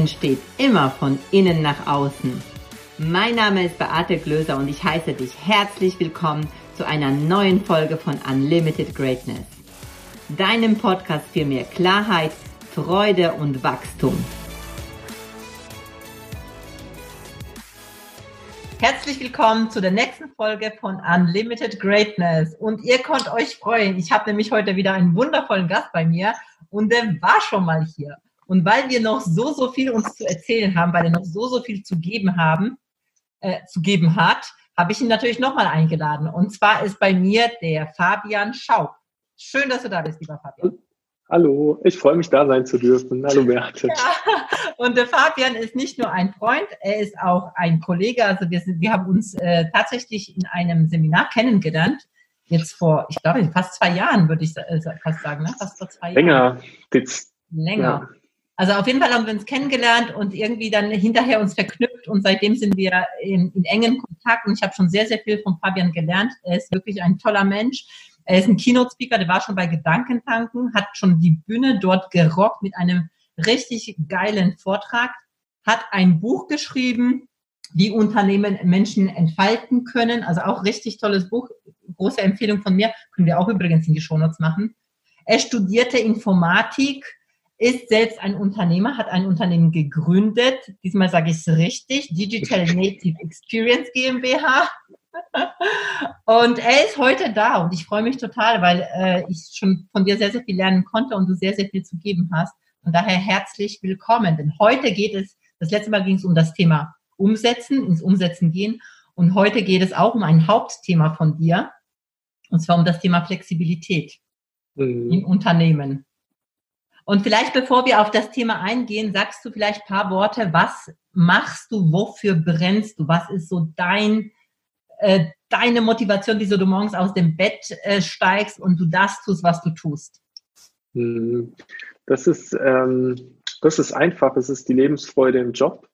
Entsteht immer von innen nach außen. Mein Name ist Beate Glöser und ich heiße dich herzlich willkommen zu einer neuen Folge von Unlimited Greatness. Deinem Podcast für mehr Klarheit, Freude und Wachstum. Herzlich willkommen zu der nächsten Folge von Unlimited Greatness. Und ihr könnt euch freuen. Ich habe nämlich heute wieder einen wundervollen Gast bei mir und der war schon mal hier. Und weil wir noch so, so viel uns zu erzählen haben, weil er noch so, so viel zu geben haben, äh, zu geben hat, habe ich ihn natürlich nochmal eingeladen. Und zwar ist bei mir der Fabian Schaub. Schön, dass du da bist, lieber Fabian. Hallo, ich freue mich da sein zu dürfen. Hallo Beate. Ja, und der Fabian ist nicht nur ein Freund, er ist auch ein Kollege. Also wir, sind, wir haben uns äh, tatsächlich in einem Seminar kennengelernt. Jetzt vor, ich glaube, fast zwei Jahren, würde ich äh, fast sagen, ne? Fast vor zwei Länger. Jahren. Jetzt, Länger. Ja. Also auf jeden Fall haben wir uns kennengelernt und irgendwie dann hinterher uns verknüpft und seitdem sind wir in, in engem Kontakt und ich habe schon sehr, sehr viel von Fabian gelernt. Er ist wirklich ein toller Mensch. Er ist ein Keynote-Speaker, der war schon bei Gedankentanken, hat schon die Bühne dort gerockt mit einem richtig geilen Vortrag, hat ein Buch geschrieben, wie Unternehmen Menschen entfalten können. Also auch richtig tolles Buch, große Empfehlung von mir, können wir auch übrigens in die Shownotes machen. Er studierte Informatik, ist selbst ein Unternehmer, hat ein Unternehmen gegründet. Diesmal sage ich es richtig, Digital Native Experience GmbH. und er ist heute da und ich freue mich total, weil äh, ich schon von dir sehr, sehr viel lernen konnte und du sehr, sehr viel zu geben hast. Und daher herzlich willkommen. Denn heute geht es, das letzte Mal ging es um das Thema Umsetzen, ins Umsetzen gehen. Und heute geht es auch um ein Hauptthema von dir. Und zwar um das Thema Flexibilität mhm. im Unternehmen. Und vielleicht bevor wir auf das Thema eingehen, sagst du vielleicht ein paar Worte. Was machst du? Wofür brennst du? Was ist so dein, äh, deine Motivation, wieso du morgens aus dem Bett äh, steigst und du das tust, was du tust? Hm, das ist, ähm, das ist einfach. Es ist die Lebensfreude im Job.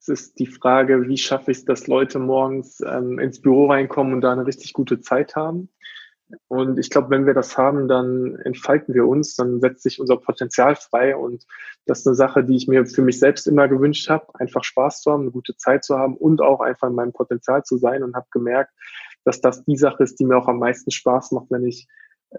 Es ist die Frage, wie schaffe ich es, dass Leute morgens ähm, ins Büro reinkommen und da eine richtig gute Zeit haben. Und ich glaube, wenn wir das haben, dann entfalten wir uns, dann setzt sich unser Potenzial frei. Und das ist eine Sache, die ich mir für mich selbst immer gewünscht habe, einfach Spaß zu haben, eine gute Zeit zu haben und auch einfach in meinem Potenzial zu sein und habe gemerkt, dass das die Sache ist, die mir auch am meisten Spaß macht, wenn ich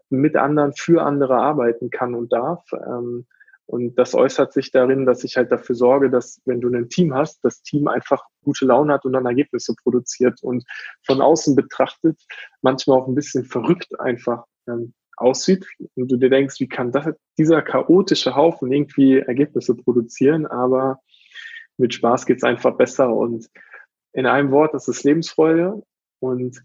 mit anderen für andere arbeiten kann und darf. Ähm, und das äußert sich darin, dass ich halt dafür sorge, dass wenn du ein Team hast, das Team einfach gute Laune hat und dann Ergebnisse produziert und von außen betrachtet manchmal auch ein bisschen verrückt einfach ähm, aussieht. Und du dir denkst, wie kann das, dieser chaotische Haufen irgendwie Ergebnisse produzieren, aber mit Spaß geht's einfach besser. Und in einem Wort, das ist Lebensfreude. Und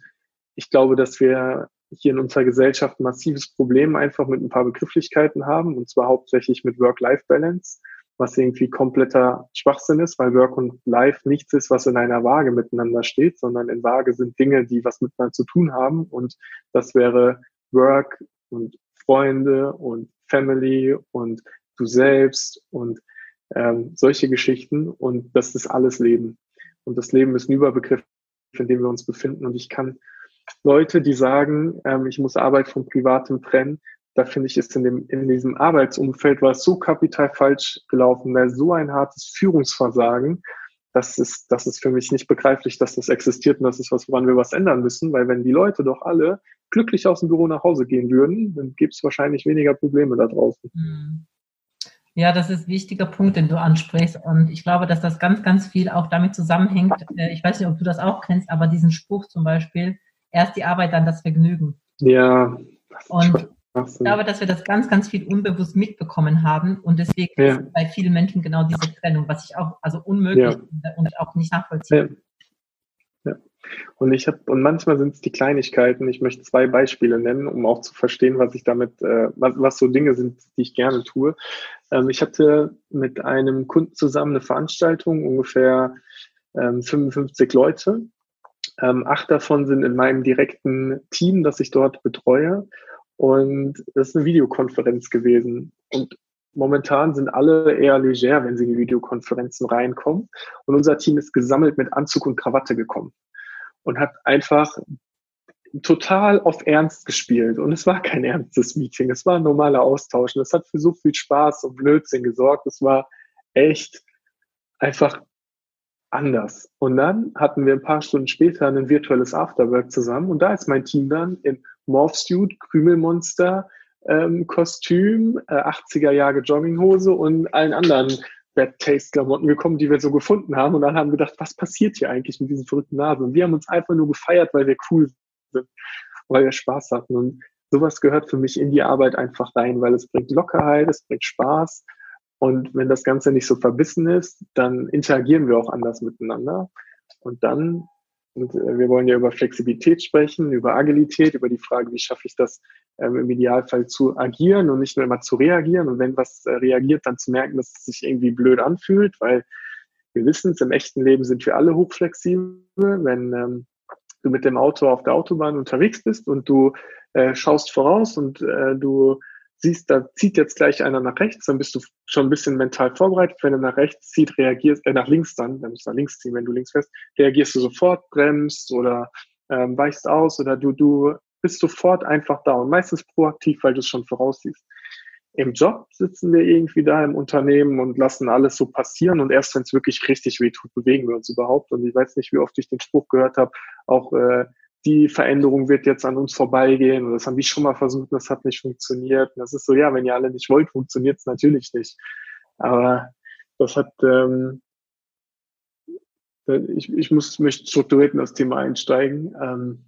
ich glaube, dass wir hier in unserer Gesellschaft ein massives Problem einfach mit ein paar Begrifflichkeiten haben, und zwar hauptsächlich mit Work-Life-Balance, was irgendwie kompletter Schwachsinn ist, weil Work und Life nichts ist, was in einer Waage miteinander steht, sondern in Waage sind Dinge, die was miteinander zu tun haben. Und das wäre Work und Freunde und Family und du selbst und ähm, solche Geschichten. Und das ist alles Leben. Und das Leben ist ein Überbegriff, in dem wir uns befinden. Und ich kann Leute, die sagen, ähm, ich muss Arbeit von Privatem trennen, da finde ich, ist in, dem, in diesem Arbeitsumfeld war so kapital falsch gelaufen, da so ein hartes Führungsversagen, das ist, das ist für mich nicht begreiflich, dass das existiert und das ist was, woran wir was ändern müssen, weil wenn die Leute doch alle glücklich aus dem Büro nach Hause gehen würden, dann gibt es wahrscheinlich weniger Probleme da draußen. Hm. Ja, das ist ein wichtiger Punkt, den du ansprichst. Und ich glaube, dass das ganz, ganz viel auch damit zusammenhängt. Äh, ich weiß nicht, ob du das auch kennst, aber diesen Spruch zum Beispiel, erst die Arbeit, dann das Vergnügen. Ja. Und ich glaube, dass wir das ganz, ganz viel unbewusst mitbekommen haben und deswegen ja. ist bei vielen Menschen genau diese Trennung, was ich auch also unmöglich ja. und auch nicht nachvollziehen. Ja. ja. Und ich habe und manchmal sind es die Kleinigkeiten. Ich möchte zwei Beispiele nennen, um auch zu verstehen, was ich damit, äh, was, was so Dinge sind, die ich gerne tue. Ähm, ich hatte mit einem Kunden zusammen eine Veranstaltung, ungefähr ähm, 55 Leute ähm, acht davon sind in meinem direkten Team, das ich dort betreue. Und das ist eine Videokonferenz gewesen. Und momentan sind alle eher leger, wenn sie in die Videokonferenzen reinkommen. Und unser Team ist gesammelt mit Anzug und Krawatte gekommen und hat einfach total auf Ernst gespielt. Und es war kein ernstes Meeting, es war ein normaler Austausch. Und es hat für so viel Spaß und Blödsinn gesorgt. Es war echt einfach anders. Und dann hatten wir ein paar Stunden später ein virtuelles Afterwork zusammen und da ist mein Team dann in Morphsuit, Krümelmonster, ähm, Kostüm, äh, 80er Jahre Jogginghose und allen anderen Bad Taste Klamotten gekommen, die wir so gefunden haben und dann haben wir gedacht, was passiert hier eigentlich mit diesen verrückten Nasen? Und wir haben uns einfach nur gefeiert, weil wir cool sind, weil wir Spaß hatten und sowas gehört für mich in die Arbeit einfach rein, weil es bringt Lockerheit, es bringt Spaß und wenn das Ganze nicht so verbissen ist, dann interagieren wir auch anders miteinander. Und dann, und äh, wir wollen ja über Flexibilität sprechen, über Agilität, über die Frage, wie schaffe ich das ähm, im Idealfall zu agieren und nicht nur immer zu reagieren. Und wenn was äh, reagiert, dann zu merken, dass es sich irgendwie blöd anfühlt, weil wir wissen es, im echten Leben sind wir alle hochflexibel. Wenn ähm, du mit dem Auto auf der Autobahn unterwegs bist und du äh, schaust voraus und äh, du siehst, da zieht jetzt gleich einer nach rechts, dann bist du schon ein bisschen mental vorbereitet. Wenn er nach rechts zieht, reagierst, äh, nach links dann, dann musst du nach links ziehen, wenn du links fährst, reagierst du sofort, bremst oder ähm, weichst aus oder du, du bist sofort einfach da und meistens proaktiv, weil du es schon voraussiehst. Im Job sitzen wir irgendwie da im Unternehmen und lassen alles so passieren und erst wenn es wirklich richtig wehtut, bewegen wir uns überhaupt. Und ich weiß nicht, wie oft ich den Spruch gehört habe, auch äh, die Veränderung wird jetzt an uns vorbeigehen. Und das haben wir schon mal versucht und das hat nicht funktioniert. Und das ist so, ja, wenn ihr alle nicht wollt, funktioniert es natürlich nicht. Aber das hat, ähm, ich, ich muss möchte strukturiert in das Thema einsteigen. Ähm,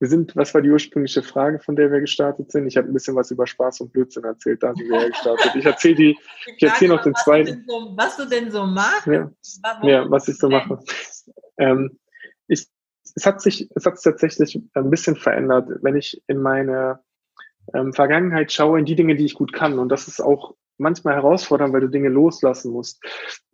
wir sind, was war die ursprüngliche Frage, von der wir gestartet sind? Ich habe ein bisschen was über Spaß und Blödsinn erzählt, da sind wir gestartet. Ich erzähle die, ich erzähle noch den zweiten. So, was du denn so machst? Ja, ja was ich so mache. Ähm, es hat sich, es hat tatsächlich ein bisschen verändert, wenn ich in meine ähm, Vergangenheit schaue, in die Dinge, die ich gut kann. Und das ist auch manchmal herausfordernd, weil du Dinge loslassen musst.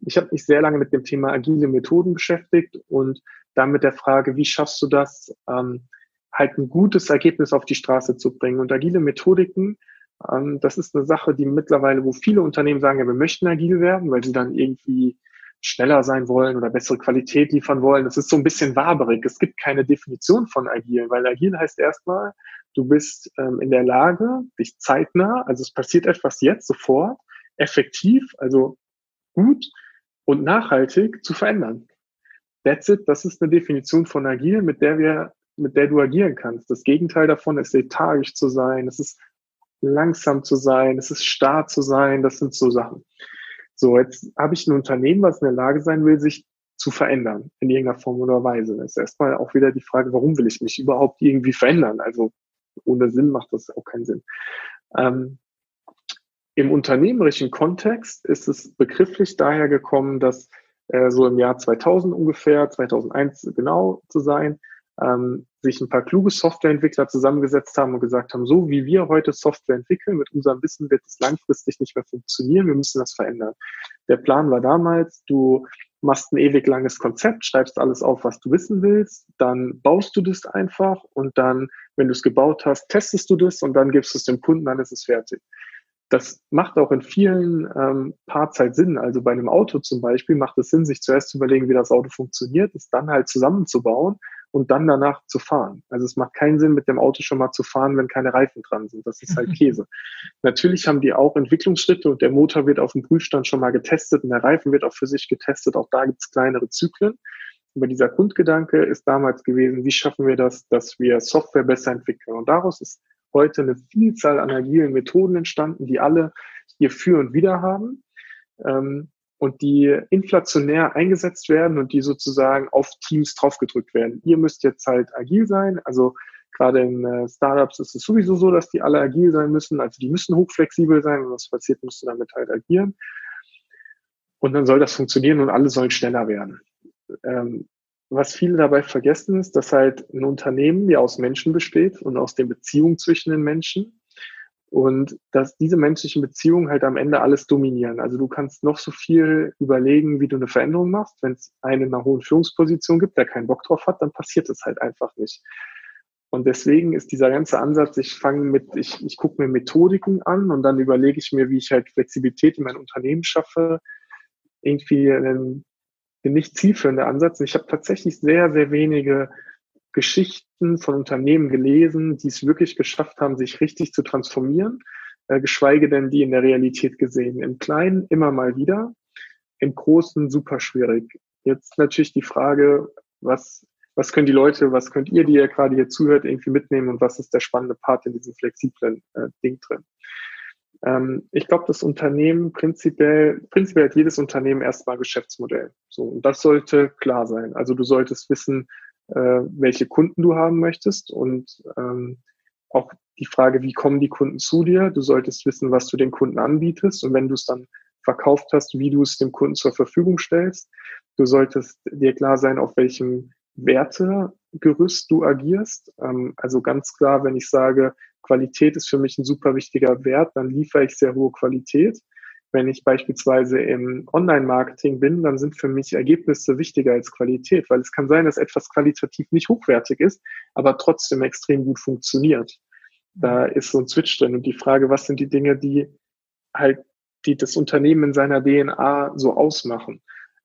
Ich habe mich sehr lange mit dem Thema agile Methoden beschäftigt und dann mit der Frage, wie schaffst du das, ähm, halt ein gutes Ergebnis auf die Straße zu bringen. Und agile Methodiken, ähm, das ist eine Sache, die mittlerweile, wo viele Unternehmen sagen, ja, wir möchten agil werden, weil sie dann irgendwie schneller sein wollen oder bessere Qualität liefern wollen. Das ist so ein bisschen waberig. Es gibt keine Definition von agil, weil agil heißt erstmal, du bist ähm, in der Lage, dich zeitnah, also es passiert etwas jetzt, sofort, effektiv, also gut und nachhaltig zu verändern. That's it. Das ist eine Definition von agil, mit der wir, mit der du agieren kannst. Das Gegenteil davon ist lethargisch zu sein. Es ist langsam zu sein. Es ist starr zu sein. Das sind so Sachen. So, jetzt habe ich ein Unternehmen, was in der Lage sein will, sich zu verändern in irgendeiner Form oder Weise. Das ist erstmal auch wieder die Frage, warum will ich mich überhaupt irgendwie verändern? Also ohne Sinn macht das auch keinen Sinn. Ähm, Im unternehmerischen Kontext ist es begrifflich daher gekommen, dass äh, so im Jahr 2000 ungefähr, 2001 genau zu sein, ähm, sich ein paar kluge Softwareentwickler zusammengesetzt haben und gesagt haben, so wie wir heute Software entwickeln, mit unserem Wissen wird es langfristig nicht mehr funktionieren, wir müssen das verändern. Der Plan war damals, du machst ein ewig langes Konzept, schreibst alles auf, was du wissen willst, dann baust du das einfach und dann, wenn du es gebaut hast, testest du das und dann gibst du es dem Kunden, dann ist es fertig. Das macht auch in vielen ähm, Parts halt Sinn. Also bei einem Auto zum Beispiel macht es Sinn, sich zuerst zu überlegen, wie das Auto funktioniert, es dann halt zusammenzubauen und dann danach zu fahren. Also es macht keinen Sinn, mit dem Auto schon mal zu fahren, wenn keine Reifen dran sind. Das ist halt Käse. Natürlich haben die auch Entwicklungsschritte und der Motor wird auf dem Prüfstand schon mal getestet und der Reifen wird auch für sich getestet. Auch da gibt es kleinere Zyklen. Aber dieser Grundgedanke ist damals gewesen, wie schaffen wir das, dass wir Software besser entwickeln? Und daraus ist heute eine Vielzahl an agilen Methoden entstanden, die alle ihr Für und Wider haben. Ähm, und die inflationär eingesetzt werden und die sozusagen auf Teams draufgedrückt werden. Ihr müsst jetzt halt agil sein. Also gerade in äh, Startups ist es sowieso so, dass die alle agil sein müssen. Also die müssen hochflexibel sein. Wenn was passiert, musst du damit halt agieren. Und dann soll das funktionieren und alle sollen schneller werden. Ähm, was viele dabei vergessen ist, dass halt ein Unternehmen ja aus Menschen besteht und aus den Beziehungen zwischen den Menschen und dass diese menschlichen Beziehungen halt am Ende alles dominieren. Also du kannst noch so viel überlegen, wie du eine Veränderung machst. Wenn es einen in einer hohen Führungsposition gibt, der keinen Bock drauf hat, dann passiert es halt einfach nicht. Und deswegen ist dieser ganze Ansatz, ich fange mit, ich, ich gucke mir Methodiken an und dann überlege ich mir, wie ich halt Flexibilität in mein Unternehmen schaffe, irgendwie ein, nicht zielführender Ansatz. Und ich habe tatsächlich sehr, sehr wenige Geschichten von Unternehmen gelesen, die es wirklich geschafft haben, sich richtig zu transformieren, äh, geschweige denn die in der Realität gesehen. Im Kleinen immer mal wieder. im Großen super schwierig. Jetzt natürlich die Frage, was, was können die Leute, was könnt ihr, die ihr gerade hier zuhört, irgendwie mitnehmen und was ist der spannende Part in diesem flexiblen äh, Ding drin? Ähm, ich glaube, das Unternehmen prinzipiell, prinzipiell hat jedes Unternehmen erstmal Geschäftsmodell. So, und das sollte klar sein. Also du solltest wissen, äh, welche Kunden du haben möchtest und ähm, auch die Frage, wie kommen die Kunden zu dir? Du solltest wissen, was du den Kunden anbietest und wenn du es dann verkauft hast, wie du es dem Kunden zur Verfügung stellst. Du solltest dir klar sein, auf welchem Wertegerüst du agierst. Ähm, also ganz klar, wenn ich sage, Qualität ist für mich ein super wichtiger Wert, dann liefere ich sehr hohe Qualität. Wenn ich beispielsweise im Online-Marketing bin, dann sind für mich Ergebnisse wichtiger als Qualität, weil es kann sein, dass etwas qualitativ nicht hochwertig ist, aber trotzdem extrem gut funktioniert. Da ist so ein Switch drin und die Frage, was sind die Dinge, die halt, die das Unternehmen in seiner DNA so ausmachen?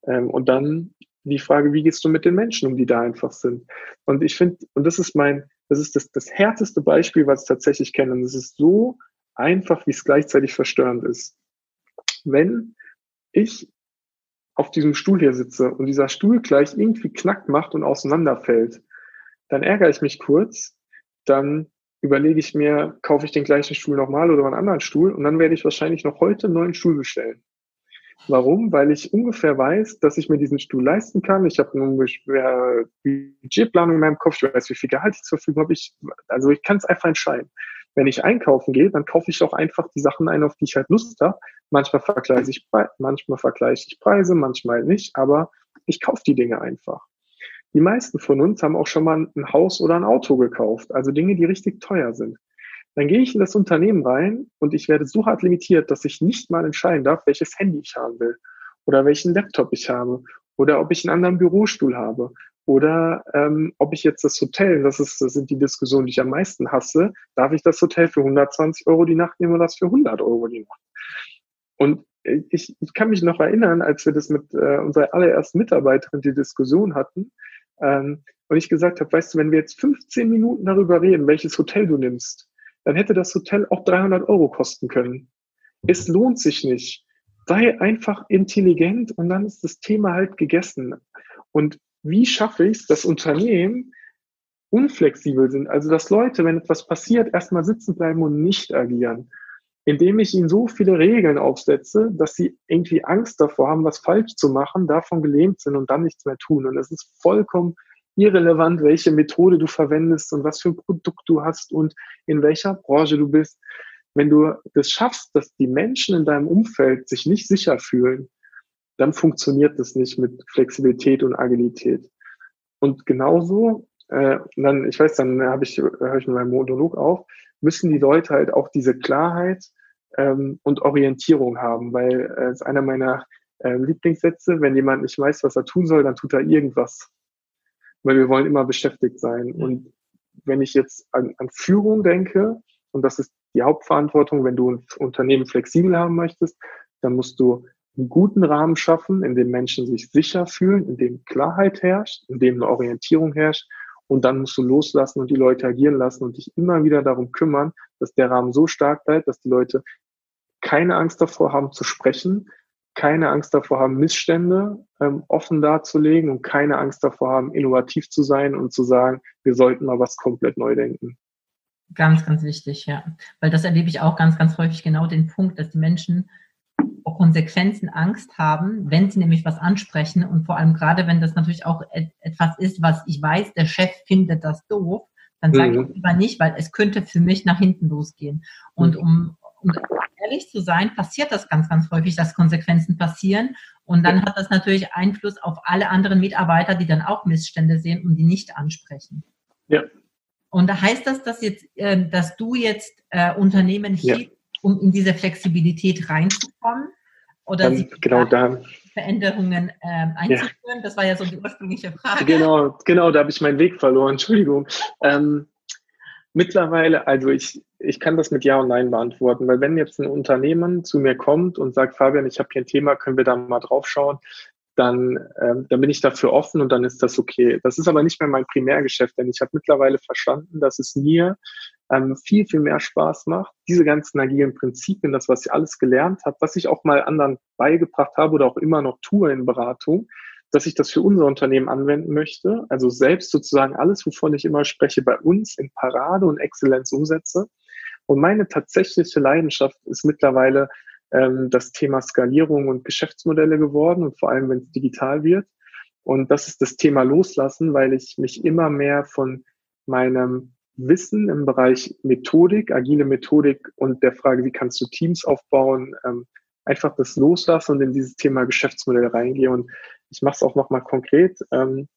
Ähm, und dann die Frage, wie gehst du mit den Menschen um, die da einfach sind? Und ich finde, und das ist mein, das ist das, das härteste Beispiel, was ich tatsächlich kenne. Und es ist so einfach, wie es gleichzeitig verstörend ist. Wenn ich auf diesem Stuhl hier sitze und dieser Stuhl gleich irgendwie knack macht und auseinanderfällt, dann ärgere ich mich kurz, dann überlege ich mir, kaufe ich den gleichen Stuhl nochmal oder einen anderen Stuhl und dann werde ich wahrscheinlich noch heute einen neuen Stuhl bestellen. Warum? Weil ich ungefähr weiß, dass ich mir diesen Stuhl leisten kann. Ich habe eine Budgetplanung in meinem Kopf. Ich weiß, wie viel Gehalt ich zur Verfügung habe. Ich, also ich kann es einfach entscheiden. Wenn ich einkaufen gehe, dann kaufe ich auch einfach die Sachen ein, auf die ich halt Lust habe. Manchmal vergleiche ich, manchmal vergleiche ich Preise, manchmal nicht, aber ich kaufe die Dinge einfach. Die meisten von uns haben auch schon mal ein Haus oder ein Auto gekauft, also Dinge, die richtig teuer sind. Dann gehe ich in das Unternehmen rein und ich werde so hart limitiert, dass ich nicht mal entscheiden darf, welches Handy ich haben will oder welchen Laptop ich habe oder ob ich einen anderen Bürostuhl habe oder ähm, ob ich jetzt das Hotel, das, ist, das sind die Diskussionen, die ich am meisten hasse, darf ich das Hotel für 120 Euro die Nacht nehmen oder das für 100 Euro die Nacht? Und ich, ich kann mich noch erinnern, als wir das mit äh, unserer allerersten Mitarbeiterin die Diskussion hatten, ähm, und ich gesagt habe, weißt du, wenn wir jetzt 15 Minuten darüber reden, welches Hotel du nimmst, dann hätte das Hotel auch 300 Euro kosten können. Es lohnt sich nicht. Sei einfach intelligent und dann ist das Thema halt gegessen. Und wie schaffe ich es, dass Unternehmen unflexibel sind? Also, dass Leute, wenn etwas passiert, erstmal sitzen bleiben und nicht agieren. Indem ich ihnen so viele Regeln aufsetze, dass sie irgendwie Angst davor haben, was falsch zu machen, davon gelähmt sind und dann nichts mehr tun. Und es ist vollkommen irrelevant, welche Methode du verwendest und was für ein Produkt du hast und in welcher Branche du bist. Wenn du das schaffst, dass die Menschen in deinem Umfeld sich nicht sicher fühlen, dann funktioniert das nicht mit Flexibilität und Agilität. Und genauso, äh, dann, ich weiß, dann habe ich, höre ich meinen Monolog auf, müssen die Leute halt auch diese Klarheit ähm, und Orientierung haben, weil es äh, ist einer meiner äh, Lieblingssätze, wenn jemand nicht weiß, was er tun soll, dann tut er irgendwas weil wir wollen immer beschäftigt sein. Und wenn ich jetzt an, an Führung denke, und das ist die Hauptverantwortung, wenn du ein Unternehmen flexibel haben möchtest, dann musst du einen guten Rahmen schaffen, in dem Menschen sich sicher fühlen, in dem Klarheit herrscht, in dem eine Orientierung herrscht. Und dann musst du loslassen und die Leute agieren lassen und dich immer wieder darum kümmern, dass der Rahmen so stark bleibt, dass die Leute keine Angst davor haben zu sprechen, keine Angst davor haben, Missstände ähm, offen darzulegen und keine Angst davor haben, innovativ zu sein und zu sagen, wir sollten mal was komplett neu denken. Ganz, ganz wichtig, ja. Weil das erlebe ich auch ganz, ganz häufig genau den Punkt, dass die Menschen vor Konsequenzen Angst haben, wenn sie nämlich was ansprechen und vor allem gerade, wenn das natürlich auch et etwas ist, was ich weiß, der Chef findet das doof, dann sage mhm. ich lieber nicht, weil es könnte für mich nach hinten losgehen. Und um, um ehrlich zu sein, passiert das ganz, ganz häufig, dass Konsequenzen passieren. Und dann hat das natürlich Einfluss auf alle anderen Mitarbeiter, die dann auch Missstände sehen und die nicht ansprechen. Ja. Und da heißt das, dass jetzt, äh, dass du jetzt äh, Unternehmen hilfst, ja. Um in diese Flexibilität reinzukommen? Oder sie genau da. Veränderungen äh, einzuführen? Ja. Das war ja so die ursprüngliche Frage. Genau, genau, da habe ich meinen Weg verloren. Entschuldigung. Ähm, Mittlerweile, also ich, ich kann das mit Ja und Nein beantworten, weil wenn jetzt ein Unternehmen zu mir kommt und sagt, Fabian, ich habe hier ein Thema, können wir da mal drauf schauen, dann, ähm, dann bin ich dafür offen und dann ist das okay. Das ist aber nicht mehr mein Primärgeschäft, denn ich habe mittlerweile verstanden, dass es mir ähm, viel, viel mehr Spaß macht. Diese ganzen agilen Prinzipien, das, was ich alles gelernt habe, was ich auch mal anderen beigebracht habe oder auch immer noch tue in Beratung, dass ich das für unser Unternehmen anwenden möchte. Also selbst sozusagen alles, wovon ich immer spreche, bei uns in Parade und Exzellenz umsetze. Und meine tatsächliche Leidenschaft ist mittlerweile ähm, das Thema Skalierung und Geschäftsmodelle geworden und vor allem, wenn es digital wird. Und das ist das Thema Loslassen, weil ich mich immer mehr von meinem Wissen im Bereich Methodik, agile Methodik und der Frage, wie kannst du Teams aufbauen, ähm, einfach das loslassen und in dieses Thema Geschäftsmodell reingehe. Und ich mache es auch nochmal konkret. Ähm,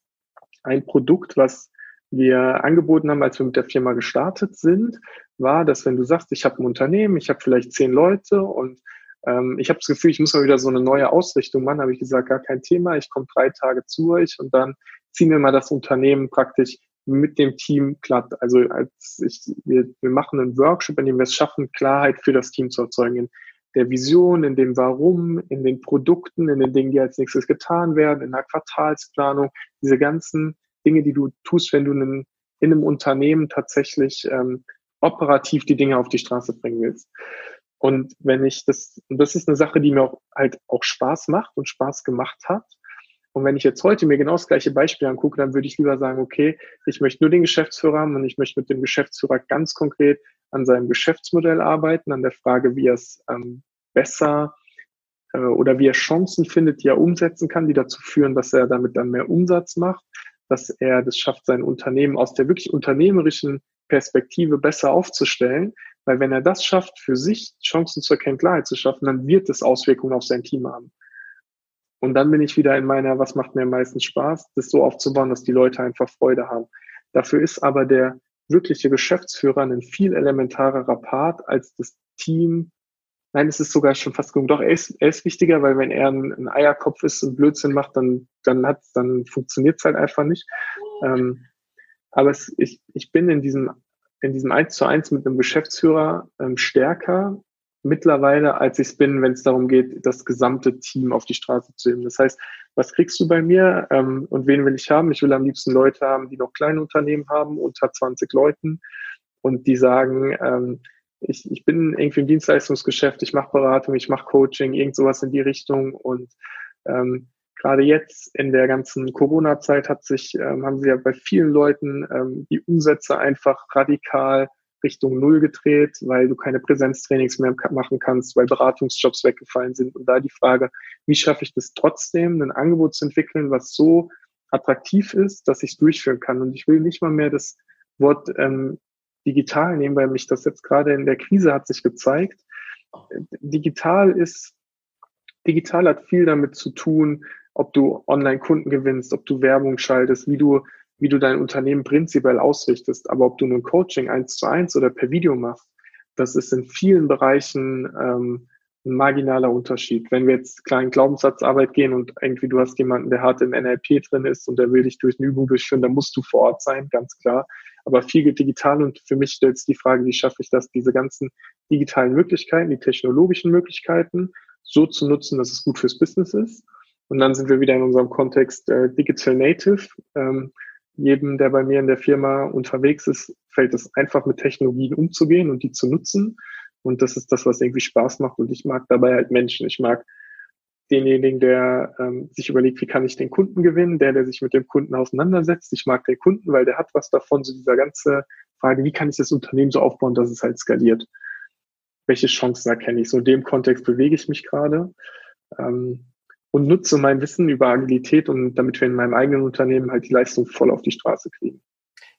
ein Produkt, was wir angeboten haben, als wir mit der Firma gestartet sind, war, dass wenn du sagst, ich habe ein Unternehmen, ich habe vielleicht zehn Leute und ähm, ich habe das Gefühl, ich muss mal wieder so eine neue Ausrichtung machen, habe ich gesagt, gar kein Thema, ich komme drei Tage zu euch und dann ziehen wir mal das Unternehmen praktisch mit dem Team glatt. Also als ich, wir, wir machen einen Workshop, in dem wir es schaffen, Klarheit für das Team zu erzeugen. In der Vision, in dem Warum, in den Produkten, in den Dingen, die als nächstes getan werden, in der Quartalsplanung, diese ganzen Dinge, die du tust, wenn du in, in einem Unternehmen tatsächlich ähm, operativ die Dinge auf die Straße bringen willst. Und wenn ich das, und das ist eine Sache, die mir auch halt auch Spaß macht und Spaß gemacht hat. Und wenn ich jetzt heute mir genau das gleiche Beispiel angucke, dann würde ich lieber sagen, okay, ich möchte nur den Geschäftsführer haben und ich möchte mit dem Geschäftsführer ganz konkret an seinem Geschäftsmodell arbeiten, an der Frage, wie er es ähm, besser äh, oder wie er Chancen findet, die er umsetzen kann, die dazu führen, dass er damit dann mehr Umsatz macht, dass er das schafft, sein Unternehmen aus der wirklich unternehmerischen Perspektive besser aufzustellen, weil wenn er das schafft, für sich Chancen zur Klarheit zu schaffen, dann wird es Auswirkungen auf sein Team haben. Und dann bin ich wieder in meiner, was macht mir am meisten Spaß, das so aufzubauen, dass die Leute einfach Freude haben. Dafür ist aber der wirkliche Geschäftsführer ein viel elementarerer Part als das Team. Nein, es ist sogar schon fast genug. Doch, er ist, er ist wichtiger, weil wenn er ein, ein Eierkopf ist und Blödsinn macht, dann, dann hat, dann funktioniert es halt einfach nicht. Ähm, aber es, ich, ich bin in diesem in diesem Eins zu eins mit einem Geschäftsführer ähm, stärker mittlerweile, als ich es bin, wenn es darum geht, das gesamte Team auf die Straße zu heben. Das heißt, was kriegst du bei mir ähm, und wen will ich haben? Ich will am liebsten Leute haben, die noch kleine Unternehmen haben, unter 20 Leuten und die sagen, ähm, ich, ich bin irgendwie im Dienstleistungsgeschäft, ich mache Beratung, ich mache Coaching, irgend sowas in die Richtung und ähm, gerade jetzt in der ganzen Corona-Zeit hat sich, ähm, haben sie ja bei vielen Leuten ähm, die Umsätze einfach radikal Richtung Null gedreht, weil du keine Präsenztrainings mehr machen kannst, weil Beratungsjobs weggefallen sind. Und da die Frage, wie schaffe ich das trotzdem, ein Angebot zu entwickeln, was so attraktiv ist, dass ich es durchführen kann. Und ich will nicht mal mehr das Wort ähm, digital nehmen, weil mich das jetzt gerade in der Krise hat sich gezeigt. Digital ist, digital hat viel damit zu tun, ob du Online-Kunden gewinnst, ob du Werbung schaltest, wie du, wie du dein Unternehmen prinzipiell ausrichtest. Aber ob du nun Coaching eins zu eins oder per Video machst, das ist in vielen Bereichen ähm, ein marginaler Unterschied. Wenn wir jetzt kleinen Glaubenssatzarbeit gehen und irgendwie du hast jemanden, der hart im NLP drin ist und der will dich durch eine Übung durchführen, dann musst du vor Ort sein, ganz klar. Aber viel geht digital und für mich stellt sich die Frage, wie schaffe ich das, diese ganzen digitalen Möglichkeiten, die technologischen Möglichkeiten so zu nutzen, dass es gut fürs Business ist und dann sind wir wieder in unserem Kontext äh, Digital Native. Ähm, jedem, der bei mir in der Firma unterwegs ist, fällt es einfach mit Technologien umzugehen und die zu nutzen. Und das ist das, was irgendwie Spaß macht. Und ich mag dabei halt Menschen. Ich mag denjenigen, der ähm, sich überlegt, wie kann ich den Kunden gewinnen, der, der sich mit dem Kunden auseinandersetzt. Ich mag den Kunden, weil der hat was davon, so dieser ganze Frage, wie kann ich das Unternehmen so aufbauen, dass es halt skaliert. Welche Chancen erkenne ich? So in dem Kontext bewege ich mich gerade. Ähm, und nutze mein Wissen über Agilität und damit wir in meinem eigenen Unternehmen halt die Leistung voll auf die Straße kriegen.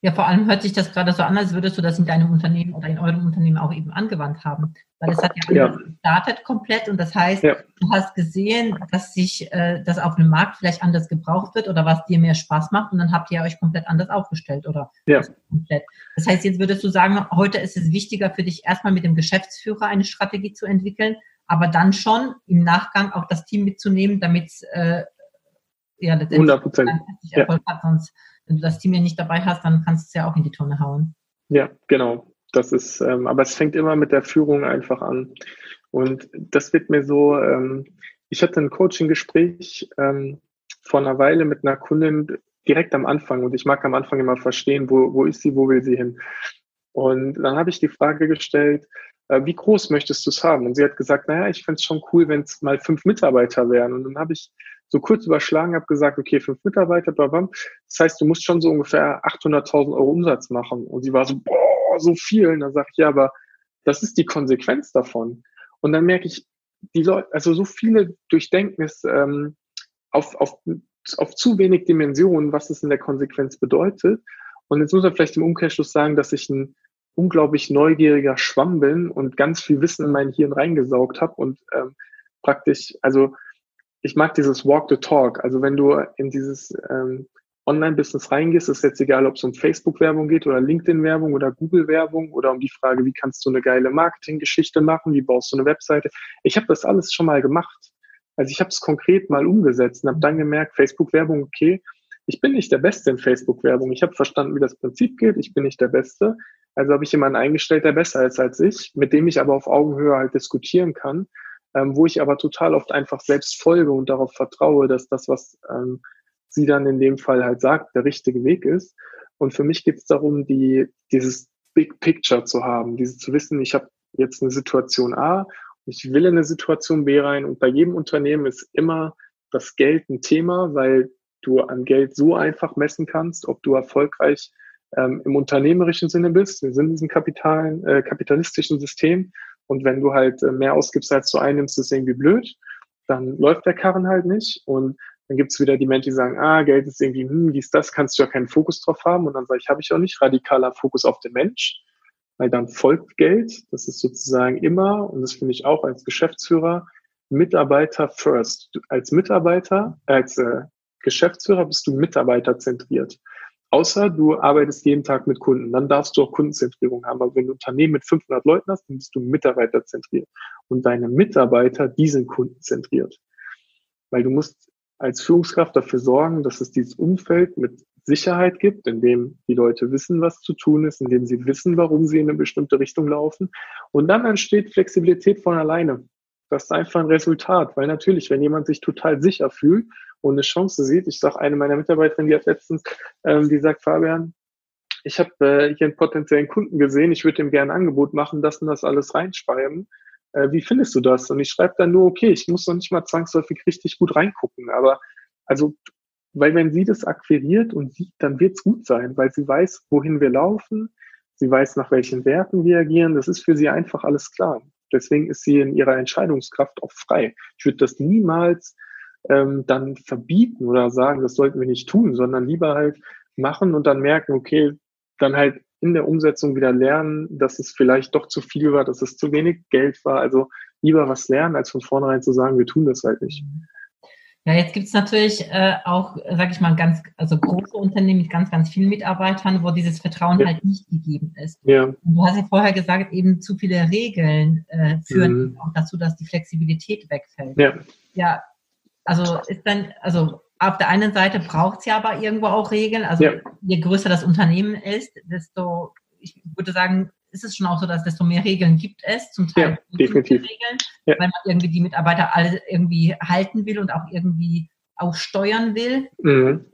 Ja, vor allem hört sich das gerade so an, als würdest du das in deinem Unternehmen oder in eurem Unternehmen auch eben angewandt haben. Weil es hat ja, ja. gestartet komplett und das heißt, ja. du hast gesehen, dass sich äh, das auf dem Markt vielleicht anders gebraucht wird oder was dir mehr Spaß macht und dann habt ihr euch komplett anders aufgestellt oder ja. komplett. Das heißt, jetzt würdest du sagen, heute ist es wichtiger für dich erstmal mit dem Geschäftsführer eine Strategie zu entwickeln, aber dann schon im Nachgang auch das Team mitzunehmen, damit äh, ja letztendlich 100%. Erfolg ja. hat. Sonst, wenn du das Team ja nicht dabei hast, dann kannst du es ja auch in die Tonne hauen. Ja, genau. Das ist, ähm, aber es fängt immer mit der Führung einfach an. Und das wird mir so, ähm, ich hatte ein Coaching-Gespräch ähm, vor einer Weile mit einer Kundin direkt am Anfang und ich mag am Anfang immer verstehen, wo, wo ist sie, wo will sie hin. Und dann habe ich die Frage gestellt, äh, wie groß möchtest du es haben? Und sie hat gesagt, naja, ich fände es schon cool, wenn es mal fünf Mitarbeiter wären. Und dann habe ich so kurz überschlagen, habe gesagt, okay, fünf Mitarbeiter, bla, bla. das heißt, du musst schon so ungefähr 800.000 Euro Umsatz machen. Und sie war so, boah, so viel. Und dann sage ich, ja, aber das ist die Konsequenz davon. Und dann merke ich, die Leute, also so viele durchdenken es ähm, auf, auf, auf zu wenig Dimensionen, was es in der Konsequenz bedeutet. Und jetzt muss man vielleicht im Umkehrschluss sagen, dass ich ein unglaublich neugieriger Schwamm bin und ganz viel Wissen in mein Hirn reingesaugt habe und ähm, praktisch, also ich mag dieses Walk the Talk. Also wenn du in dieses ähm, Online-Business reingehst, ist jetzt egal, ob es um Facebook-Werbung geht oder LinkedIn-Werbung oder Google-Werbung oder um die Frage, wie kannst du eine geile Marketing-Geschichte machen, wie baust du eine Webseite. Ich habe das alles schon mal gemacht. Also ich habe es konkret mal umgesetzt und habe dann gemerkt, Facebook-Werbung, okay, ich bin nicht der Beste in Facebook-Werbung. Ich habe verstanden, wie das Prinzip geht. Ich bin nicht der Beste. Also habe ich jemanden eingestellt, der besser ist als ich, mit dem ich aber auf Augenhöhe halt diskutieren kann, ähm, wo ich aber total oft einfach selbst folge und darauf vertraue, dass das, was ähm, sie dann in dem Fall halt sagt, der richtige Weg ist. Und für mich geht es darum, die, dieses Big Picture zu haben, diese zu wissen, ich habe jetzt eine Situation A, ich will in eine Situation B rein und bei jedem Unternehmen ist immer das Geld ein Thema, weil du an Geld so einfach messen kannst, ob du erfolgreich ähm, im unternehmerischen Sinne bist. Wir sind in diesem Kapital, äh, kapitalistischen System. Und wenn du halt äh, mehr ausgibst, als du einnimmst, ist irgendwie blöd. Dann läuft der Karren halt nicht. Und dann gibt's wieder die Menschen, die sagen, ah, Geld ist irgendwie, hm, dies, das, kannst du ja keinen Fokus drauf haben. Und dann sage ich, habe ich auch nicht radikaler Fokus auf den Mensch, weil dann folgt Geld. Das ist sozusagen immer, und das finde ich auch als Geschäftsführer, Mitarbeiter first. Als Mitarbeiter, als äh, Geschäftsführer bist du mitarbeiterzentriert. Außer du arbeitest jeden Tag mit Kunden, dann darfst du auch Kundenzentrierung haben. Aber wenn du ein Unternehmen mit 500 Leuten hast, dann bist du mitarbeiterzentriert. Und deine Mitarbeiter, die sind kundenzentriert. Weil du musst als Führungskraft dafür sorgen, dass es dieses Umfeld mit Sicherheit gibt, in dem die Leute wissen, was zu tun ist, in dem sie wissen, warum sie in eine bestimmte Richtung laufen. Und dann entsteht Flexibilität von alleine. Das ist einfach ein Resultat, weil natürlich, wenn jemand sich total sicher fühlt und eine Chance sieht, ich sage eine meiner Mitarbeiterinnen, die hat letztens, ähm, die sagt, Fabian, ich habe äh, hier einen potenziellen Kunden gesehen, ich würde ihm gerne ein Angebot machen, das und das alles reinschreiben. Äh, wie findest du das? Und ich schreibe dann nur, okay, ich muss noch nicht mal zwangsläufig richtig gut reingucken, aber also, weil wenn sie das akquiriert und sieht, dann wird es gut sein, weil sie weiß, wohin wir laufen, sie weiß, nach welchen Werten wir agieren, das ist für sie einfach alles klar. Deswegen ist sie in ihrer Entscheidungskraft auch frei. Ich würde das niemals ähm, dann verbieten oder sagen, das sollten wir nicht tun, sondern lieber halt machen und dann merken, okay, dann halt in der Umsetzung wieder lernen, dass es vielleicht doch zu viel war, dass es zu wenig Geld war. Also lieber was lernen, als von vornherein zu sagen, wir tun das halt nicht. Ja, jetzt gibt es natürlich äh, auch, sage ich mal, ganz, also große Unternehmen mit ganz, ganz vielen Mitarbeitern, wo dieses Vertrauen ja. halt nicht gegeben ist. Ja. Und du hast ja vorher gesagt, eben zu viele Regeln äh, führen mhm. auch dazu, dass die Flexibilität wegfällt. Ja. Ja, also ist dann, also auf der einen Seite braucht es ja aber irgendwo auch Regeln. Also ja. je größer das Unternehmen ist, desto, ich würde sagen, ist es schon auch so, dass desto mehr Regeln gibt es, zum Teil ja, definitiv. Regeln, ja. weil man irgendwie die Mitarbeiter alle irgendwie halten will und auch irgendwie auch steuern will. Mhm.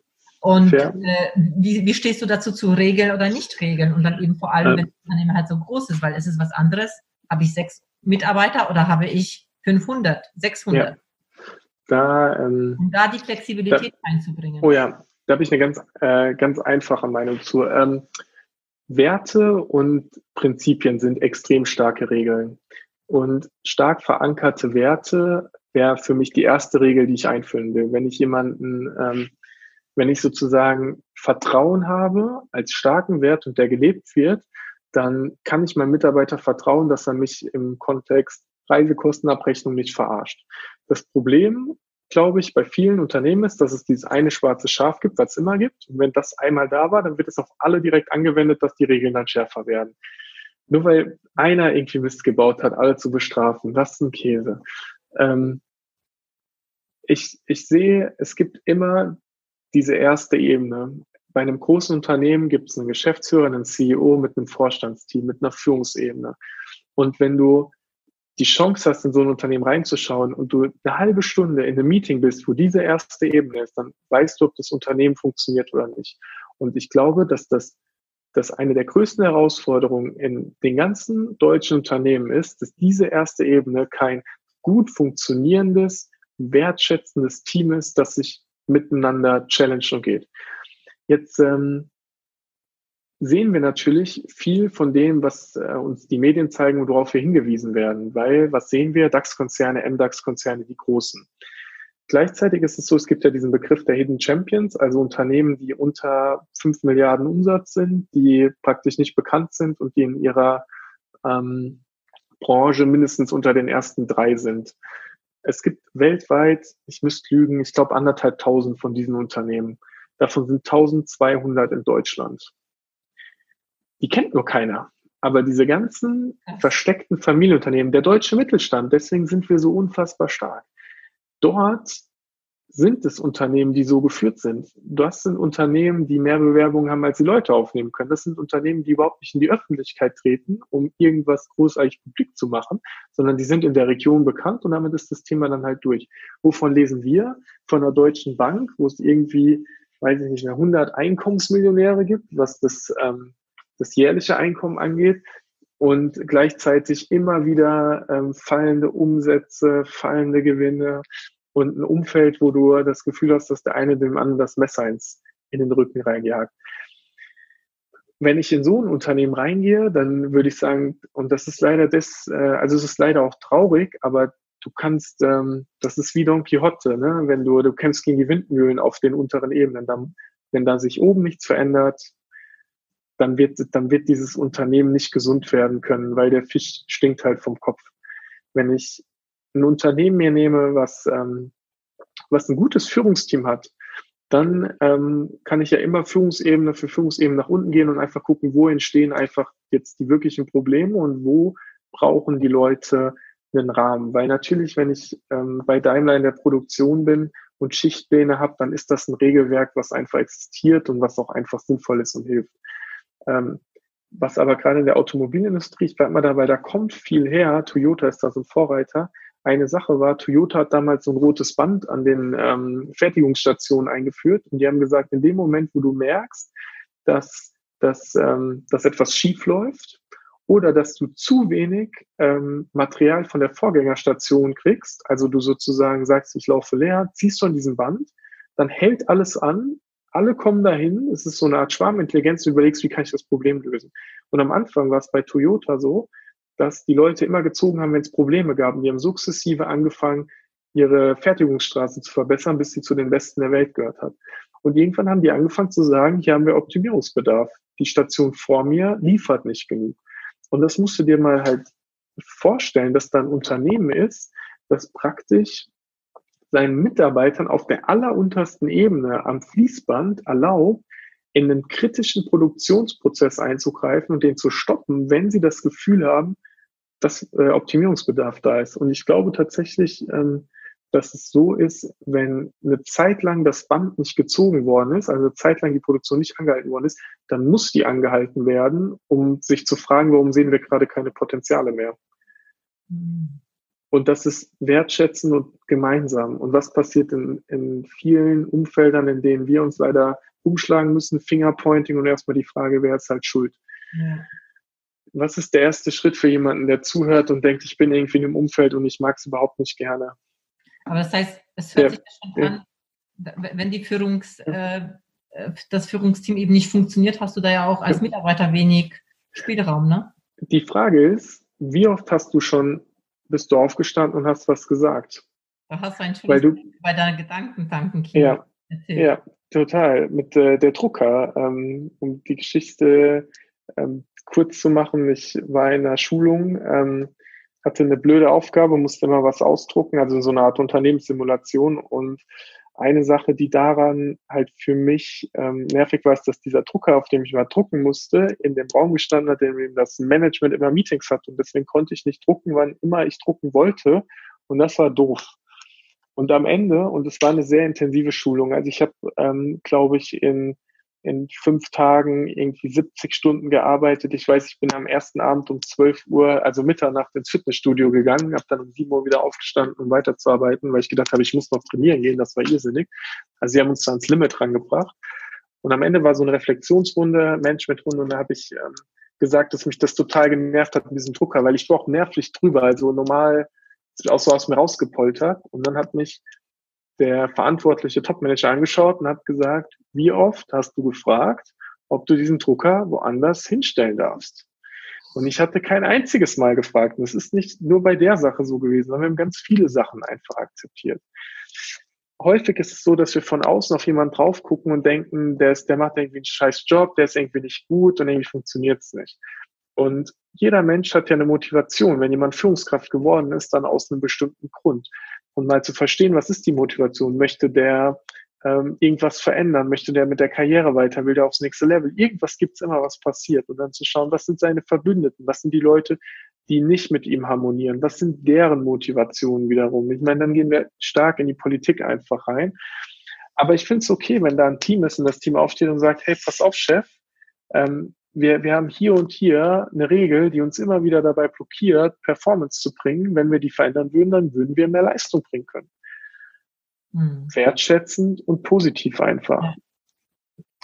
Und äh, wie, wie stehst du dazu zu Regeln oder nicht Regeln? Und dann eben vor allem, ja. wenn das Unternehmen halt so groß ist, weil es ist was anderes. Habe ich sechs Mitarbeiter oder habe ich 500, 600? Da, ähm, um da die Flexibilität da, einzubringen. Oh ja, da habe ich eine ganz, äh, ganz einfache Meinung zu. Ähm, Werte und Prinzipien sind extrem starke Regeln. Und stark verankerte Werte wäre für mich die erste Regel, die ich einführen will. Wenn ich jemanden, ähm, wenn ich sozusagen Vertrauen habe als starken Wert und der gelebt wird, dann kann ich meinem Mitarbeiter vertrauen, dass er mich im Kontext Reisekostenabrechnung nicht verarscht. Das Problem glaube ich, bei vielen Unternehmen ist, dass es dieses eine schwarze Schaf gibt, was es immer gibt. Und wenn das einmal da war, dann wird es auf alle direkt angewendet, dass die Regeln dann schärfer werden. Nur weil einer irgendwie Mist gebaut hat, alle zu bestrafen, das ist ein Käse. Ähm, ich, ich sehe, es gibt immer diese erste Ebene. Bei einem großen Unternehmen gibt es einen Geschäftsführer, einen CEO mit einem Vorstandsteam, mit einer Führungsebene. Und wenn du die Chance hast, in so ein Unternehmen reinzuschauen und du eine halbe Stunde in einem Meeting bist, wo diese erste Ebene ist, dann weißt du, ob das Unternehmen funktioniert oder nicht. Und ich glaube, dass das dass eine der größten Herausforderungen in den ganzen deutschen Unternehmen ist, dass diese erste Ebene kein gut funktionierendes, wertschätzendes Team ist, das sich miteinander challenge und geht. Jetzt ähm, sehen wir natürlich viel von dem, was äh, uns die Medien zeigen, worauf wir hingewiesen werden. Weil, was sehen wir? DAX-Konzerne, MDAX-Konzerne, die großen. Gleichzeitig ist es so, es gibt ja diesen Begriff der Hidden Champions, also Unternehmen, die unter 5 Milliarden Umsatz sind, die praktisch nicht bekannt sind und die in ihrer ähm, Branche mindestens unter den ersten drei sind. Es gibt weltweit, ich müsste lügen, ich glaube anderthalb tausend von diesen Unternehmen. Davon sind 1200 in Deutschland. Die kennt nur keiner. Aber diese ganzen versteckten Familienunternehmen, der deutsche Mittelstand, deswegen sind wir so unfassbar stark. Dort sind es Unternehmen, die so geführt sind. Das sind Unternehmen, die mehr Bewerbungen haben, als sie Leute aufnehmen können. Das sind Unternehmen, die überhaupt nicht in die Öffentlichkeit treten, um irgendwas großartig publik zu machen, sondern die sind in der Region bekannt und damit ist das Thema dann halt durch. Wovon lesen wir? Von einer deutschen Bank, wo es irgendwie, weiß ich nicht mehr, 100 Einkommensmillionäre gibt, was das, ähm, das jährliche Einkommen angeht und gleichzeitig immer wieder ähm, fallende Umsätze, fallende Gewinne und ein Umfeld, wo du das Gefühl hast, dass der eine dem anderen das Messer ins, in den Rücken reinjagt. Wenn ich in so ein Unternehmen reingehe, dann würde ich sagen, und das ist leider das, äh, also es ist leider auch traurig, aber du kannst, ähm, das ist wie Don Quixote, ne? wenn du, du kämpfst gegen die Windmühlen auf den unteren Ebenen, dann, wenn da sich oben nichts verändert, dann wird, dann wird dieses Unternehmen nicht gesund werden können, weil der Fisch stinkt halt vom Kopf. Wenn ich ein Unternehmen mir nehme, was, ähm, was ein gutes Führungsteam hat, dann ähm, kann ich ja immer Führungsebene für Führungsebene nach unten gehen und einfach gucken, wo entstehen einfach jetzt die wirklichen Probleme und wo brauchen die Leute einen Rahmen. Weil natürlich, wenn ich ähm, bei Daimler in der Produktion bin und Schichtpläne habe, dann ist das ein Regelwerk, was einfach existiert und was auch einfach sinnvoll ist und hilft. Ähm, was aber gerade in der Automobilindustrie, ich bleibe mal dabei, da kommt viel her. Toyota ist da so ein Vorreiter eine Sache war, Toyota hat damals so ein rotes Band an den ähm, Fertigungsstationen eingeführt und die haben gesagt, in dem Moment, wo du merkst, dass, dass, ähm, dass etwas schief läuft oder dass du zu wenig ähm, Material von der Vorgängerstation kriegst, also du sozusagen sagst, ich laufe leer, ziehst du an diesem Band, dann hält alles an, alle kommen dahin, es ist so eine Art Schwarmintelligenz, du überlegst, wie kann ich das Problem lösen. Und am Anfang war es bei Toyota so, dass die Leute immer gezogen haben, wenn es Probleme gab. Und die haben sukzessive angefangen, ihre Fertigungsstraße zu verbessern, bis sie zu den Besten der Welt gehört hat. Und irgendwann haben die angefangen zu sagen, hier haben wir Optimierungsbedarf. Die Station vor mir liefert nicht genug. Und das musst du dir mal halt vorstellen, dass da ein Unternehmen ist, das praktisch seinen Mitarbeitern auf der alleruntersten Ebene am Fließband erlaubt, in einen kritischen Produktionsprozess einzugreifen und den zu stoppen, wenn sie das Gefühl haben, dass äh, Optimierungsbedarf da ist. Und ich glaube tatsächlich, ähm, dass es so ist, wenn eine Zeit lang das Band nicht gezogen worden ist, also eine Zeit lang die Produktion nicht angehalten worden ist, dann muss die angehalten werden, um sich zu fragen, warum sehen wir gerade keine Potenziale mehr. Mhm. Und das ist wertschätzen und gemeinsam. Und was passiert in, in vielen Umfeldern, in denen wir uns leider umschlagen müssen, Fingerpointing und erstmal die Frage, wer ist halt schuld? Ja was ist der erste Schritt für jemanden, der zuhört und denkt, ich bin irgendwie in einem Umfeld und ich mag es überhaupt nicht gerne? Aber das heißt, es hört ja. sich schon an, wenn die Führungs, äh, das Führungsteam eben nicht funktioniert, hast du da ja auch als Mitarbeiter wenig Spielraum, ne? Die Frage ist, wie oft hast du schon, bist du aufgestanden und hast was gesagt? Da hast du ein schönes du, bei deiner Gedankentanken. Ja, ja, total. Mit äh, der Drucker. Ähm, um die Geschichte ähm, kurz zu machen, ich war in einer Schulung, ähm, hatte eine blöde Aufgabe, musste immer was ausdrucken, also so eine Art Unternehmenssimulation. Und eine Sache, die daran halt für mich ähm, nervig war, ist, dass dieser Drucker, auf dem ich mal drucken musste, in dem Raum gestanden hat, in dem das Management immer Meetings hat. Und deswegen konnte ich nicht drucken, wann immer ich drucken wollte. Und das war doof. Und am Ende, und es war eine sehr intensive Schulung, also ich habe, ähm, glaube ich, in in fünf Tagen irgendwie 70 Stunden gearbeitet. Ich weiß, ich bin am ersten Abend um 12 Uhr, also Mitternacht ins Fitnessstudio gegangen, habe dann um 7 Uhr wieder aufgestanden, um weiterzuarbeiten, weil ich gedacht habe, ich muss noch trainieren gehen, das war irrsinnig. Also sie haben uns da ans Limit rangebracht. Und am Ende war so eine Reflexionsrunde, Managementrunde, und da habe ich ähm, gesagt, dass mich das total genervt hat mit diesem Drucker, weil ich war auch nervlich drüber, also normal auch so aus mir rausgepoltert. Und dann hat mich der verantwortliche Topmanager angeschaut und hat gesagt, wie oft hast du gefragt, ob du diesen Drucker woanders hinstellen darfst? Und ich hatte kein einziges Mal gefragt. Und es ist nicht nur bei der Sache so gewesen, sondern wir haben ganz viele Sachen einfach akzeptiert. Häufig ist es so, dass wir von außen auf jemanden drauf gucken und denken, der, ist, der macht irgendwie einen scheiß Job, der ist irgendwie nicht gut und irgendwie funktioniert es nicht. Und jeder Mensch hat ja eine Motivation. Wenn jemand Führungskraft geworden ist, dann aus einem bestimmten Grund. Und mal zu verstehen, was ist die Motivation? Möchte der ähm, irgendwas verändern? Möchte der mit der Karriere weiter? Will der aufs nächste Level? Irgendwas gibt's immer, was passiert. Und dann zu schauen, was sind seine Verbündeten? Was sind die Leute, die nicht mit ihm harmonieren? Was sind deren Motivationen wiederum? Ich meine, dann gehen wir stark in die Politik einfach rein. Aber ich finde es okay, wenn da ein Team ist und das Team aufsteht und sagt, hey, pass auf, Chef, ähm, wir, wir haben hier und hier eine Regel, die uns immer wieder dabei blockiert, Performance zu bringen. Wenn wir die verändern würden, dann würden wir mehr Leistung bringen können. Hm. Wertschätzend und positiv einfach.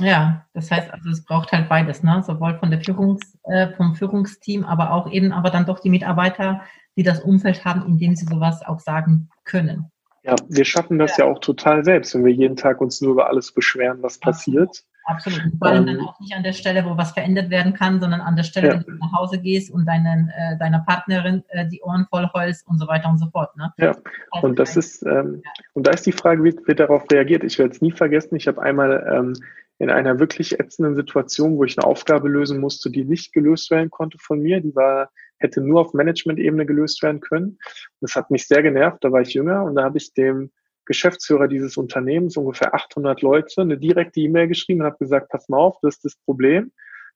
Ja. Das heißt also, es braucht halt beides, ne? Sowohl von der Führungs, äh, vom Führungsteam, aber auch eben, aber dann doch die Mitarbeiter, die das Umfeld haben, in dem sie sowas auch sagen können. Ja, wir schaffen das ja, ja auch total selbst, wenn wir jeden Tag uns nur über alles beschweren, was passiert. Absolut. Vor allem ähm, dann auch nicht an der Stelle, wo was verändert werden kann, sondern an der Stelle, ja. wenn du nach Hause gehst und deinen, äh, deiner Partnerin äh, die Ohren voll heulst und so weiter und so fort. Ne? Ja, also und das ist, ähm, ja. und da ist die Frage, wie wird darauf reagiert? Ich werde es nie vergessen, ich habe einmal ähm, in einer wirklich ätzenden Situation, wo ich eine Aufgabe lösen musste, die nicht gelöst werden konnte von mir, die war, hätte nur auf Management-Ebene gelöst werden können. Das hat mich sehr genervt, da war ich jünger und da habe ich dem Geschäftsführer dieses Unternehmens, ungefähr 800 Leute, eine direkte E-Mail geschrieben und habe gesagt, pass mal auf, das ist das Problem,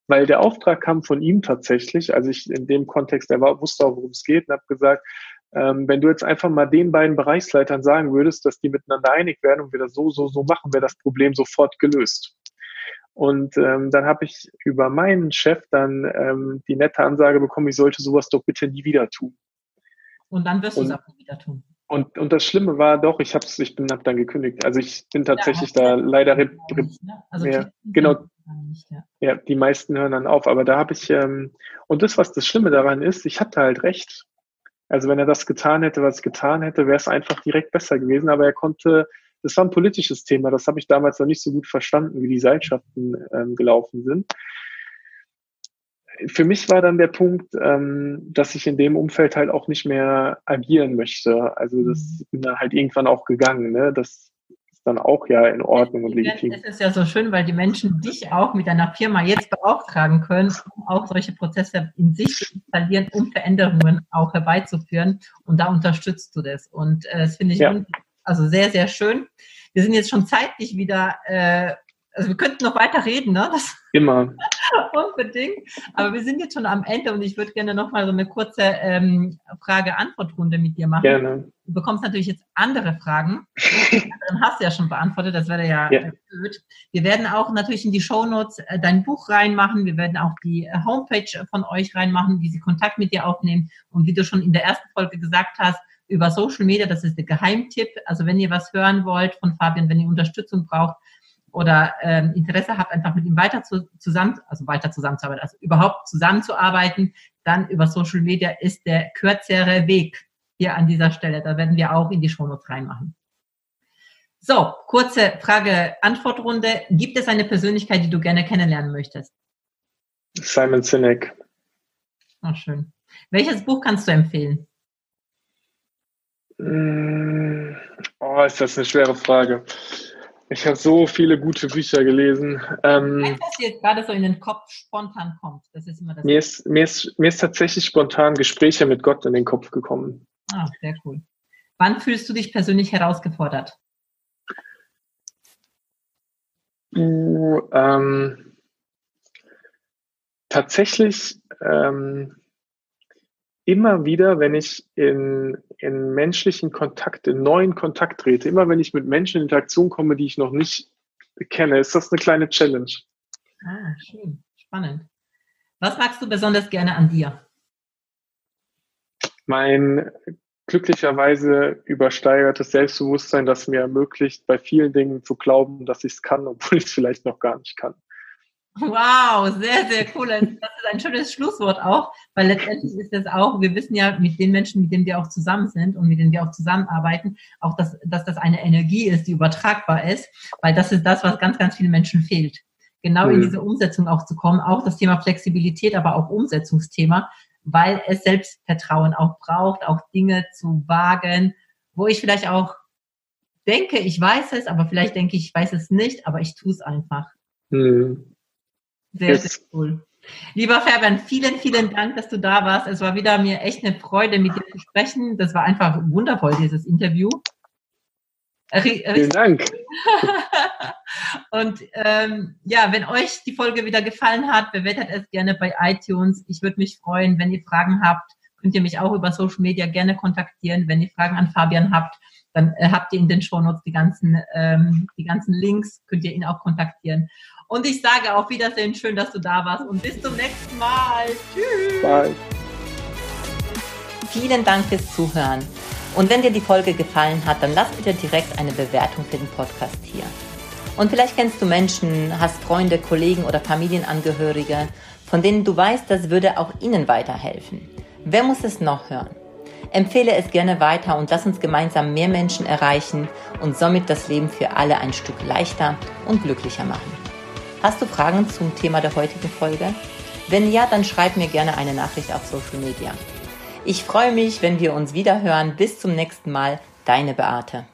weil der Auftrag kam von ihm tatsächlich, also ich in dem Kontext, er war, wusste auch, worum es geht und habe gesagt, ähm, wenn du jetzt einfach mal den beiden Bereichsleitern sagen würdest, dass die miteinander einig werden und wir das so, so, so machen, wäre das Problem sofort gelöst. Und ähm, dann habe ich über meinen Chef dann ähm, die nette Ansage bekommen, ich sollte sowas doch bitte nie wieder tun. Und dann wirst du es auch nie wieder tun. Und, und das Schlimme war doch, ich hab's, ich bin hab dann gekündigt. Also ich bin tatsächlich ja, da leider nicht, ne? also ja, genau. Nicht, ja. ja. die meisten hören dann auf. Aber da habe ich ähm, und das, was das Schlimme daran ist, ich hatte halt recht. Also wenn er das getan hätte, was ich getan hätte, wäre es einfach direkt besser gewesen. Aber er konnte, das war ein politisches Thema. Das habe ich damals noch nicht so gut verstanden, wie die Seilschaften ähm, gelaufen sind für mich war dann der Punkt, ähm, dass ich in dem Umfeld halt auch nicht mehr agieren möchte. Also das mhm. bin dann halt irgendwann auch gegangen. Ne? Das ist dann auch ja in Ordnung und legitim. Es ist ja so schön, weil die Menschen dich auch mit deiner Firma jetzt beauftragen können, um auch solche Prozesse in sich zu installieren, um Veränderungen auch herbeizuführen. Und da unterstützt du das. Und äh, das finde ich ja. also sehr, sehr schön. Wir sind jetzt schon zeitlich wieder äh, also wir könnten noch weiter reden, ne? Das Immer. unbedingt. Aber wir sind jetzt schon am Ende und ich würde gerne noch mal so eine kurze ähm, Frage-Antwort-Runde mit dir machen. Gerne. Du bekommst natürlich jetzt andere Fragen. Dann hast du ja schon beantwortet, das wäre ja, ja. blöd. Wir werden auch natürlich in die Shownotes äh, dein Buch reinmachen. Wir werden auch die äh, Homepage von euch reinmachen, wie sie Kontakt mit dir aufnehmen. Und wie du schon in der ersten Folge gesagt hast, über Social Media, das ist der Geheimtipp. Also wenn ihr was hören wollt von Fabian, wenn ihr Unterstützung braucht, oder ähm, Interesse habt, einfach mit ihm weiter zu, zusammen, also weiter zusammenzuarbeiten, also überhaupt zusammenzuarbeiten, dann über Social Media ist der kürzere Weg hier an dieser Stelle. Da werden wir auch in die Shownotes reinmachen. So, kurze Frage-Antwort-Runde. Gibt es eine Persönlichkeit, die du gerne kennenlernen möchtest? Simon Sinek. Ach, schön. Welches Buch kannst du empfehlen? Mm, oh, ist das eine schwere Frage. Ich habe so viele gute Bücher gelesen. Ähm, was jetzt gerade so in den Kopf spontan kommt, das ist immer das. Mir ist, mir, ist, mir ist tatsächlich spontan Gespräche mit Gott in den Kopf gekommen. Ah, sehr cool. Wann fühlst du dich persönlich herausgefordert? Uh, ähm, tatsächlich ähm, immer wieder, wenn ich in, in menschlichen Kontakt, in neuen Kontakt trete, immer wenn ich mit Menschen in Interaktion komme, die ich noch nicht kenne, ist das eine kleine Challenge. Ah, schön, spannend. Was magst du besonders gerne an dir? Mein glücklicherweise übersteigertes Selbstbewusstsein, das mir ermöglicht, bei vielen Dingen zu glauben, dass ich es kann, obwohl ich es vielleicht noch gar nicht kann. Wow, sehr, sehr cool. Das ist ein schönes Schlusswort auch, weil letztendlich ist das auch, wir wissen ja mit den Menschen, mit denen wir auch zusammen sind und mit denen wir auch zusammenarbeiten, auch, dass, dass das eine Energie ist, die übertragbar ist, weil das ist das, was ganz, ganz vielen Menschen fehlt. Genau mhm. in diese Umsetzung auch zu kommen, auch das Thema Flexibilität, aber auch Umsetzungsthema, weil es Selbstvertrauen auch braucht, auch Dinge zu wagen, wo ich vielleicht auch denke, ich weiß es, aber vielleicht denke ich, ich weiß es nicht, aber ich tue es einfach. Mhm. Sehr, sehr cool. Lieber Fabian, vielen, vielen Dank, dass du da warst. Es war wieder mir echt eine Freude, mit dir zu sprechen. Das war einfach wundervoll, dieses Interview. Vielen Dank. Und ähm, ja, wenn euch die Folge wieder gefallen hat, bewertet es gerne bei iTunes. Ich würde mich freuen, wenn ihr Fragen habt, könnt ihr mich auch über Social Media gerne kontaktieren. Wenn ihr Fragen an Fabian habt, dann äh, habt ihr in den Show Notes die ganzen, ähm, die ganzen Links, könnt ihr ihn auch kontaktieren. Und ich sage auf Wiedersehen, schön, dass du da warst und bis zum nächsten Mal. Tschüss. Bye. Vielen Dank fürs Zuhören. Und wenn dir die Folge gefallen hat, dann lass bitte direkt eine Bewertung für den Podcast hier. Und vielleicht kennst du Menschen, hast Freunde, Kollegen oder Familienangehörige, von denen du weißt, das würde auch ihnen weiterhelfen. Wer muss es noch hören? Empfehle es gerne weiter und lass uns gemeinsam mehr Menschen erreichen und somit das Leben für alle ein Stück leichter und glücklicher machen. Hast du Fragen zum Thema der heutigen Folge? Wenn ja, dann schreib mir gerne eine Nachricht auf Social Media. Ich freue mich, wenn wir uns wieder hören. Bis zum nächsten Mal. Deine Beate.